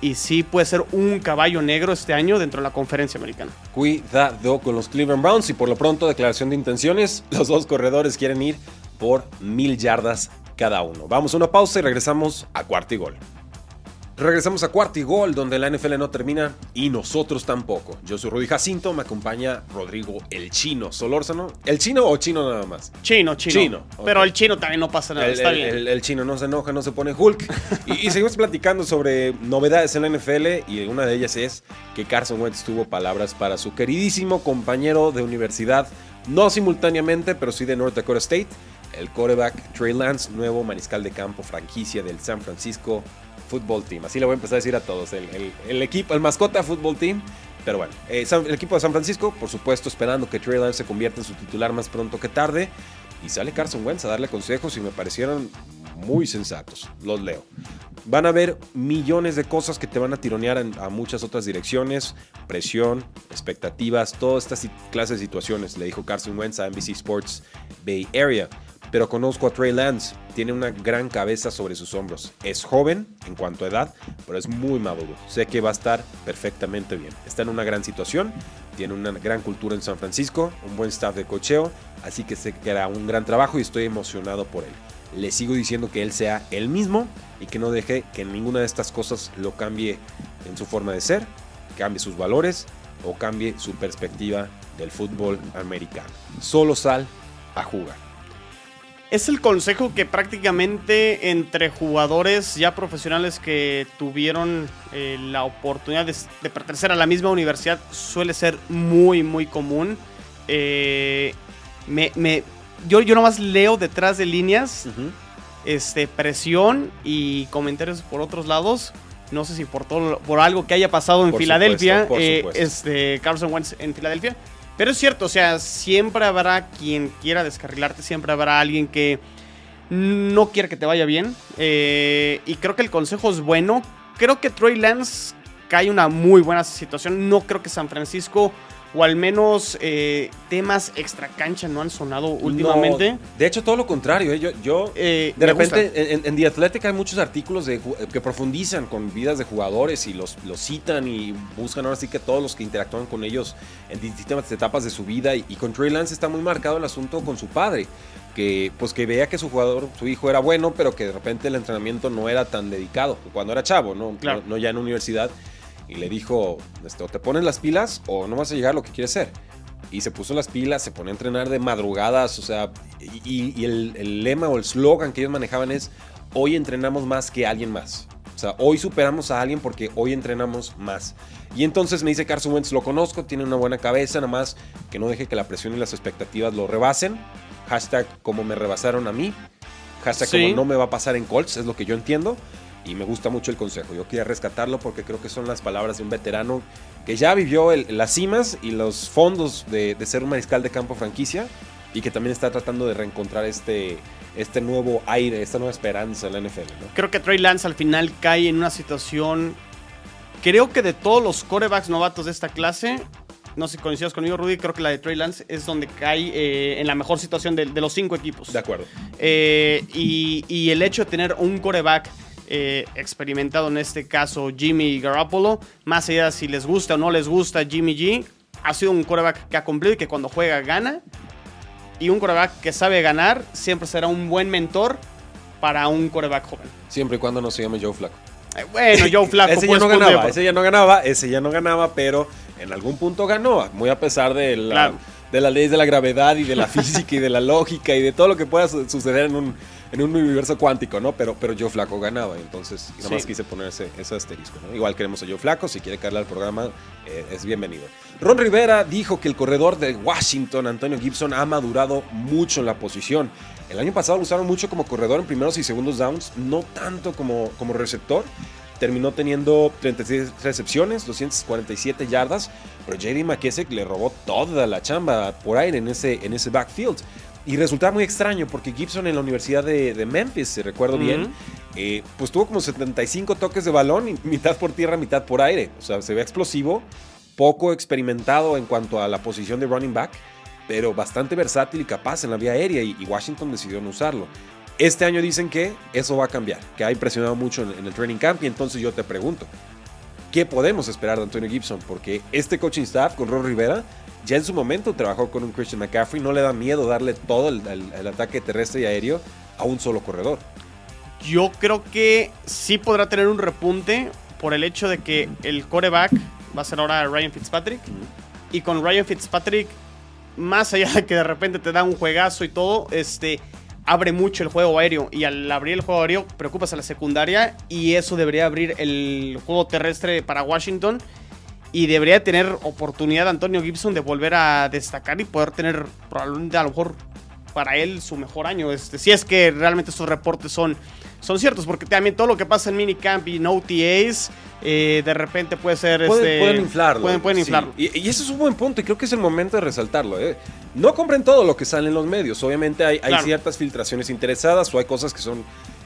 Y sí puede ser un caballo negro este año dentro de la conferencia americana. Cuidado con los Cleveland Browns y por lo pronto declaración de intenciones. Los dos corredores quieren ir por mil yardas cada uno. Vamos a una pausa y regresamos a cuarto y gol. Regresamos a cuarto y gol, donde la NFL no termina y nosotros tampoco. Yo soy Rudy Jacinto, me acompaña Rodrigo el Chino Solórzano. ¿El chino o chino nada más? Chino, chino. Chino. Pero el chino también no pasa nada, el, está bien. El, chino no se enoja, no se pone Hulk. y, seguimos platicando sobre novedades en la NFL y una de ellas es que Carson Wentz tuvo palabras para su queridísimo compañero de universidad, no simultáneamente, pero sí de North Dakota State el quarterback Trey Lance, nuevo mariscal de campo, franquicia del San Francisco Football Team. Así le voy a empezar a decir a todos. El, equipo, el mascota Football Team. Pero bueno, eh, el equipo de San Francisco, por supuesto, esperando que Trey Lance se convierta en su titular más pronto que tarde. Y sale Carson Wentz a darle consejos y me parecieron muy sensatos. Los leo. Van a haber millones de cosas que te van a tironear a muchas otras direcciones. Presión, expectativas, todas estas clases de situaciones, le dijo Carson Wentz a NBC Sports Bay Area pero conozco a Trey Lance. Tiene una gran cabeza sobre sus hombros. Es joven en cuanto a edad, pero es muy maduro. Sé que va a estar perfectamente bien. Está en una gran situación, tiene una gran cultura en San Francisco, un buen staff de cocheo, así que sé que hará un gran trabajo y estoy emocionado por él. le sigo diciendo que él sea el mismo y que no deje que ninguna de estas cosas lo cambie en su forma de ser, cambie sus valores o cambie su perspectiva del fútbol americano. Solo sal a jugar. Es el consejo que prácticamente entre jugadores ya profesionales que tuvieron eh, la oportunidad de, pertenecer a la misma universidad suele ser muy, muy común. Eh, me, yo, yo nomás leo detrás de líneas este, presión y comentarios por otros lados. No sé si por, todo, por algo que haya pasado en Filadelfia, eh, este, Carlson Wentz en Filadelfia. Pero es cierto, o sea, siempre habrá quien quiera descarrilarte, siempre habrá alguien que no quiere que te vaya bien. Eh, y creo que el consejo es bueno. Creo que Troy Lance cae una muy buena situación. No creo que San Francisco o al menos eh, temas extra cancha no han sonado últimamente. de hecho, todo lo contrario. ¿eh? Yo, yo eh, de repente, en, The Athletic hay muchos artículos de, que profundizan con vidas de jugadores y los, los citan y buscan ahora sí que todos los que interactúan con ellos en distintas etapas de su vida. Y, con Trey Lance está muy marcado el asunto con su padre. Que, pues que veía que su jugador, su hijo era bueno, pero que de repente el entrenamiento no era tan dedicado cuando era chavo, ¿no? No, no ya en universidad y le dijo, este, o te pones las pilas o no vas a llegar a lo que quieres ser. Y se puso las pilas, se pone a entrenar de madrugadas, o sea, y, el, lema o el slogan que ellos manejaban es, hoy entrenamos más que alguien más. O sea, hoy superamos a alguien porque hoy entrenamos más. Y entonces me dice Carson Wentz, lo conozco, tiene una buena cabeza, nada más que no deje que la presión y las expectativas lo rebasen. Hashtag como me rebasaron a mí. Hashtag como no me va a pasar en Colts, es lo que yo entiendo y me gusta mucho el consejo. Yo quería rescatarlo porque creo que son las palabras de un veterano que ya vivió las cimas y los fondos de, ser un mariscal de campo franquicia y que también está tratando de reencontrar este, este nuevo aire, esta nueva esperanza en la NFL. Creo que Trey Lance al final cae en una situación, creo que de todos los corebacks novatos de esta clase, no sé si coincidas conmigo, Rudy, creo que la de Trey Lance es donde cae eh, en la mejor situación de, los cinco equipos. De acuerdo. Eh, y, y, el hecho de tener un coreback eh, experimentado en este caso Jimmy Garoppolo. Más allá de si les gusta o no les gusta Jimmy G, ha sido un quarterback que ha cumplido y que cuando juega gana. Y un quarterback que sabe ganar siempre será un buen mentor para un quarterback joven. Siempre y cuando no se llame Joe Flaco. Eh, bueno, Joe Flaco. ese ya pues, no ganaba, ese ya no ganaba, ese ya no ganaba, pero en algún punto ganó, muy a pesar de la, de las leyes de la gravedad y de la física y de la lógica y de todo lo que pueda suceder en un, en un universo cuántico, ¿no? Pero, pero Joe Flaco ganaba, entonces nada más quise poner ese, asterisco, ¿no? Igual queremos a Joe Flaco, si quiere caerle al programa, eh, es bienvenido. Ron Rivera dijo que el corredor de Washington, Antonio Gibson, ha madurado mucho en la posición. El año pasado lo usaron mucho como corredor en primeros y segundos downs, no tanto como, como receptor terminó teniendo 36 recepciones, 247 yardas, pero JD McKessick le robó toda la chamba por aire en ese, en ese backfield. Y resultaba muy extraño porque Gibson en la Universidad de, Memphis, si recuerdo bien, eh, pues tuvo como 75 toques de balón, y mitad por tierra, mitad por aire. O sea, se ve explosivo, poco experimentado en cuanto a la posición de running back, pero bastante versátil y capaz en la vía aérea y, Washington decidió no usarlo. Este año dicen que eso va a cambiar, que ha impresionado mucho en, en el training camp y entonces yo te pregunto, ¿qué podemos esperar de Antonio Gibson? Porque este coaching staff con Ron Rivera ya en su momento trabajó con un Christian McCaffrey, no le da miedo darle todo el, ataque terrestre y aéreo a un solo corredor. Yo creo que sí podrá tener un repunte por el hecho de que el coreback va a ser ahora Ryan Fitzpatrick. Y con Ryan Fitzpatrick, más allá de que de repente te da un juegazo y todo, este, abre mucho el juego aéreo. Y al abrir el juego aéreo, preocupas a la secundaria. Y eso debería abrir el juego terrestre para Washington y debería tener oportunidad Antonio Gibson de volver a destacar y poder tener probablemente a lo mejor para él su mejor año. Este, si es que realmente estos reportes son, son ciertos, porque también todo lo que pasa en minicamp y en OTAs, eh, de repente puede ser... Pueden, este, pueden inflarlo. Pueden, inflarlo. Y, y, eso es un buen punto y creo que es el momento de resaltarlo. ¿eh? No compren todo lo que sale en los medios. Obviamente hay, hay ciertas filtraciones interesadas o hay cosas que son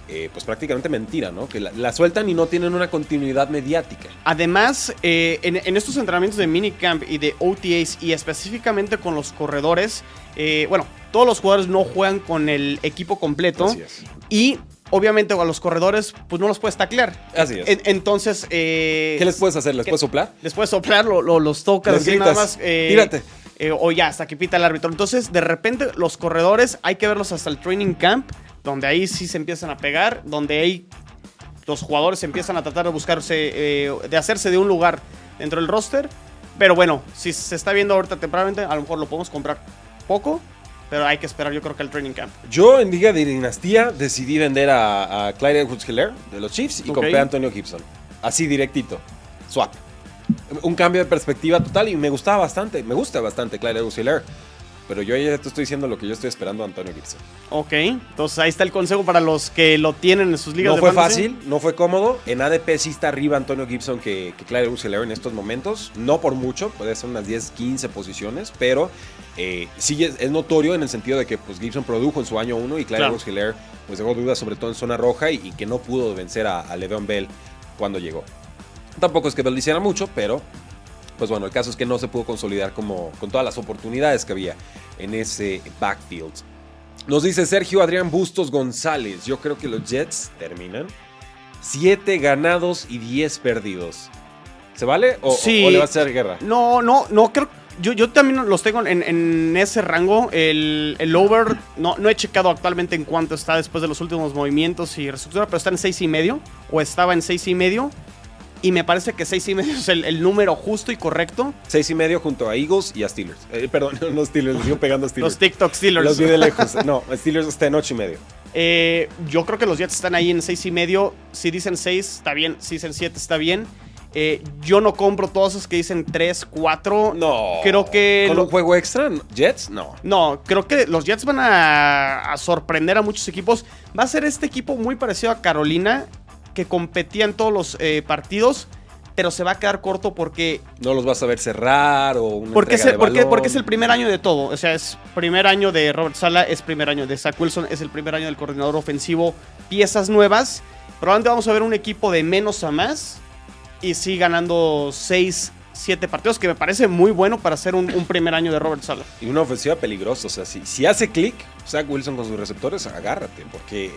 eh, pues prácticamente mentira, ¿no? Que la, sueltan y no tienen una continuidad mediática. Además, eh, en, estos entrenamientos de minicamp y de OTAs y específicamente con los corredores, eh, bueno, todos los jugadores no juegan con el equipo completo. Así es. Y obviamente a los corredores, pues no los puedes taclear. Así es. entonces. ¿Qué les puedes hacer? ¿Les puedes soplar? Les puedes soplar, los tocas, así nada más. Tírate. o ya, hasta que pita el árbitro. Entonces, de repente, los corredores hay que verlos hasta el training camp donde ahí sí se empiezan a pegar, donde ahí los jugadores empiezan a tratar de buscarse, eh, de hacerse de un lugar dentro del roster. Pero bueno, si se está viendo ahorita tempranamente, a lo mejor lo podemos comprar poco. Pero hay que esperar, yo creo que el training camp. Yo en Liga de Dinastía decidí vender a, Clyde Edwards Hiller de los Chiefs y compré a Antonio Gibson. Así directito. Swap. Un cambio de perspectiva total y me gustaba bastante. Me gusta bastante Clyde Edwards Hiller. Pero yo ya te estoy diciendo lo que yo estoy esperando a Antonio Gibson. Ok, entonces ahí está el consejo para los que lo tienen en sus ligas no fue fácil, no fue cómodo. En ADP sí está arriba Antonio Gibson que, que Edwards en estos momentos. No por mucho, puede ser unas 10, 15 posiciones, pero eh, sí es, notorio en el sentido de que pues, Gibson produjo en su año 1 y Clyde claro. Pues dejó dudas sobre todo en zona roja y, que no pudo vencer a, a Le'Veon Bell cuando llegó. Tampoco es que Bell hiciera mucho, pero pues bueno, el caso es que no se pudo consolidar como con todas las oportunidades que había en ese backfield. Nos dice Sergio Adrián Bustos González, yo creo que los Jets terminan 7 ganados y 10 perdidos. ¿Se vale? ¿O, le va a hacer guerra? No, no, no, creo yo, yo también los tengo en, ese rango. El, el over, no, no he checado actualmente en cuánto está después de los últimos movimientos y reestructura, pero está en 6 y medio. O estaba en 6 y medio. Y me parece que 6 y medio es el, número justo y correcto. 6 y medio junto a Eagles y a Steelers. Eh, perdón, no Steelers, sigo pegando a Steelers. Los TikTok Steelers. Los vi de lejos. No, Steelers está en 8 y medio. Eh, yo creo que los Jets están ahí en 6 y medio. Si dicen 6, está bien. Si dicen 7, está bien. Eh, yo no compro todos esos que dicen 3, 4. No. Creo que. ¿Con un juego extra? ¿Jets? No. No, creo que los Jets van a, sorprender a muchos equipos. Va a ser este equipo muy parecido a Carolina, que competía en todos los eh, partidos pero se va a quedar corto porque... No los vas a ver cerrar o una porque, es el, porque, porque, es el primer año de todo. O sea, es primer año de Robert Sala, es primer año de Zach Wilson, es el primer año del coordinador ofensivo. Piezas nuevas. Probablemente vamos a ver un equipo de menos a más y sí ganando 6, 7 partidos, que me parece muy bueno para ser un, primer año de Robert Sala. Y una ofensiva peligrosa, o sea, si, si hace clic, Zach Wilson con sus receptores, agárrate, porque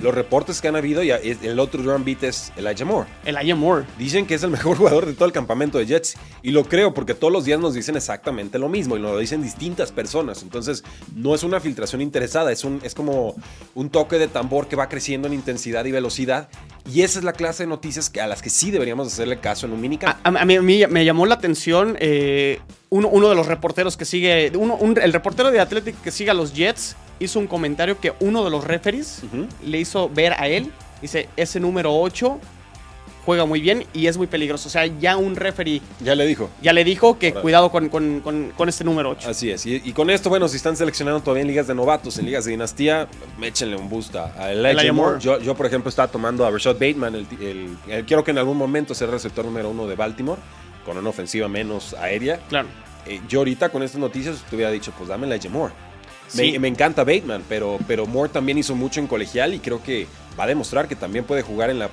los reportes que han habido, ya, el otro Drum beat es Elijah Moore. Elijah Moore. Dicen que es el mejor jugador de todo el campamento de Jets, y lo creo porque todos los días nos dicen exactamente lo mismo, y nos lo dicen distintas personas, entonces no es una filtración interesada, es, un, es como un toque de tambor que va creciendo en intensidad y velocidad, y esa es la clase de noticias que, a las que sí deberíamos hacerle caso en un minicamp. A, a, mí, me llamó la atención eh, uno, de los reporteros que sigue, el reportero de Athletic que sigue a los Jets hizo un comentario que uno de los referees le hizo ver a él. Dice, ese número 8 juega muy bien y es muy peligroso. O sea, ya un referee... Ya le dijo. Ya le dijo que cuidado con, este número 8. Así es. Y, con esto, bueno, si están seleccionando todavía en ligas de novatos, en ligas de dinastía, échenle un boost a Elijah Moore. Yo, por ejemplo, estaba tomando a Rashad Bateman. El, quiero que en algún momento sea el receptor número uno de Baltimore, con una ofensiva menos aérea. Claro. Eh, yo ahorita con estas noticias te hubiera dicho, pues dame Elijah Moore. Me, encanta Bateman, pero, pero Moore también hizo mucho en colegial y creo que va a demostrar que también puede jugar en la,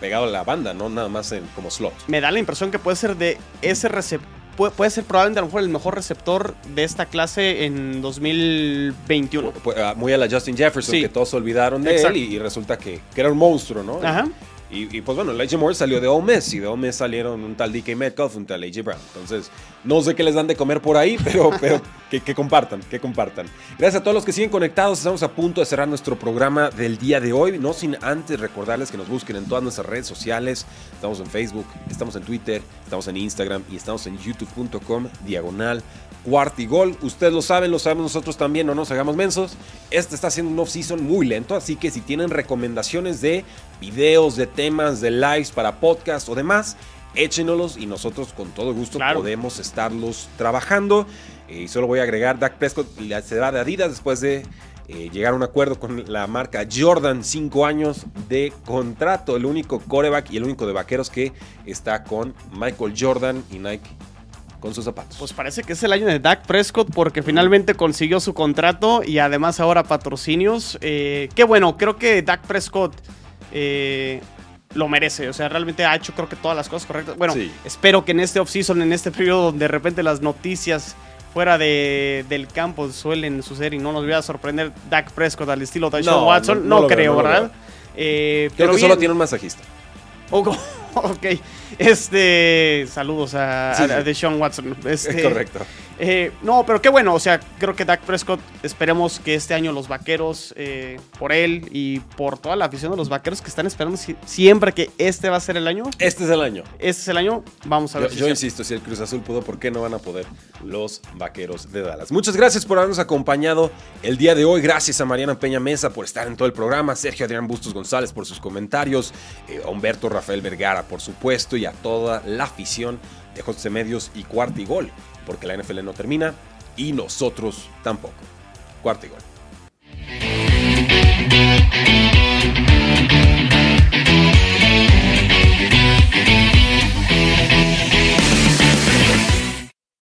pegado a la banda, no nada más en, como slot. Me da la impresión que puede ser de ese receptor. Puede, ser probablemente a lo mejor el mejor receptor de esta clase en 2021. Ah, muy a la Justin Jefferson, que todos se olvidaron de él y, resulta que, que, era un monstruo, ¿no? Ajá. Y, pues bueno, Elijah Moore salió de Ole Miss y de Ole Miss salieron un tal DK Metcalf, un tal AJ Brown. Entonces, no sé qué les dan de comer por ahí, pero, pero que, compartan, que compartan. Gracias a todos los que siguen conectados. Estamos a punto de cerrar nuestro programa del día de hoy. No sin antes recordarles que nos busquen en todas nuestras redes sociales. Estamos en Facebook, estamos en Twitter, estamos en Instagram y estamos en youtube.com diagonal Cuartigol. Ustedes lo saben, lo sabemos nosotros también, no nos hagamos mensos. Este está siendo un off-season muy lento, así que si tienen recomendaciones de videos, de temas, de lives para podcast o demás, échenoslos y nosotros con todo gusto podemos estarlos trabajando. Eh, y solo voy a agregar, Dak Prescott se va de Adidas después de eh, llegar a un acuerdo con la marca Jordan, 5 años de contrato, el único coreback y el único de vaqueros que está con Michael Jordan y Nike con sus zapatos. Pues parece que es el año de Dak Prescott porque finalmente consiguió su contrato y además ahora patrocinios. Eh, qué bueno, creo que Dak Prescott eh, lo merece. O sea, realmente ha hecho creo que todas las cosas correctas. Bueno, espero que en este offseason, en este periodo donde de repente las noticias fuera de, del campo suelen suceder y no nos voy a sorprender Dak Prescott al estilo de no, Watson, no, creo, ¿verdad? Eh, creo que solo tiene un masajista. ok. Este. Saludos a, Deshaun Watson. Este, Correcto. Eh, no, pero qué bueno, o sea, creo que Dak Prescott, esperemos que este año los vaqueros, eh, por él y por toda la afición de los vaqueros que están esperando siempre que este va a ser el año. Este es el año. Este es el año, vamos a ver. Yo, yo insisto, si el Cruz Azul pudo, ¿por qué no van a poder los vaqueros de Dallas? Muchas gracias por habernos acompañado el día de hoy. Gracias a Mariana Peña Mesa por estar en todo el programa, Sergio Adrián Bustos González por sus comentarios, eh, a Humberto Rafael Vergara, por supuesto, y a toda la afición de José Medios y Cuarto y Gol porque la NFL no termina y nosotros tampoco. Cuarto y gol.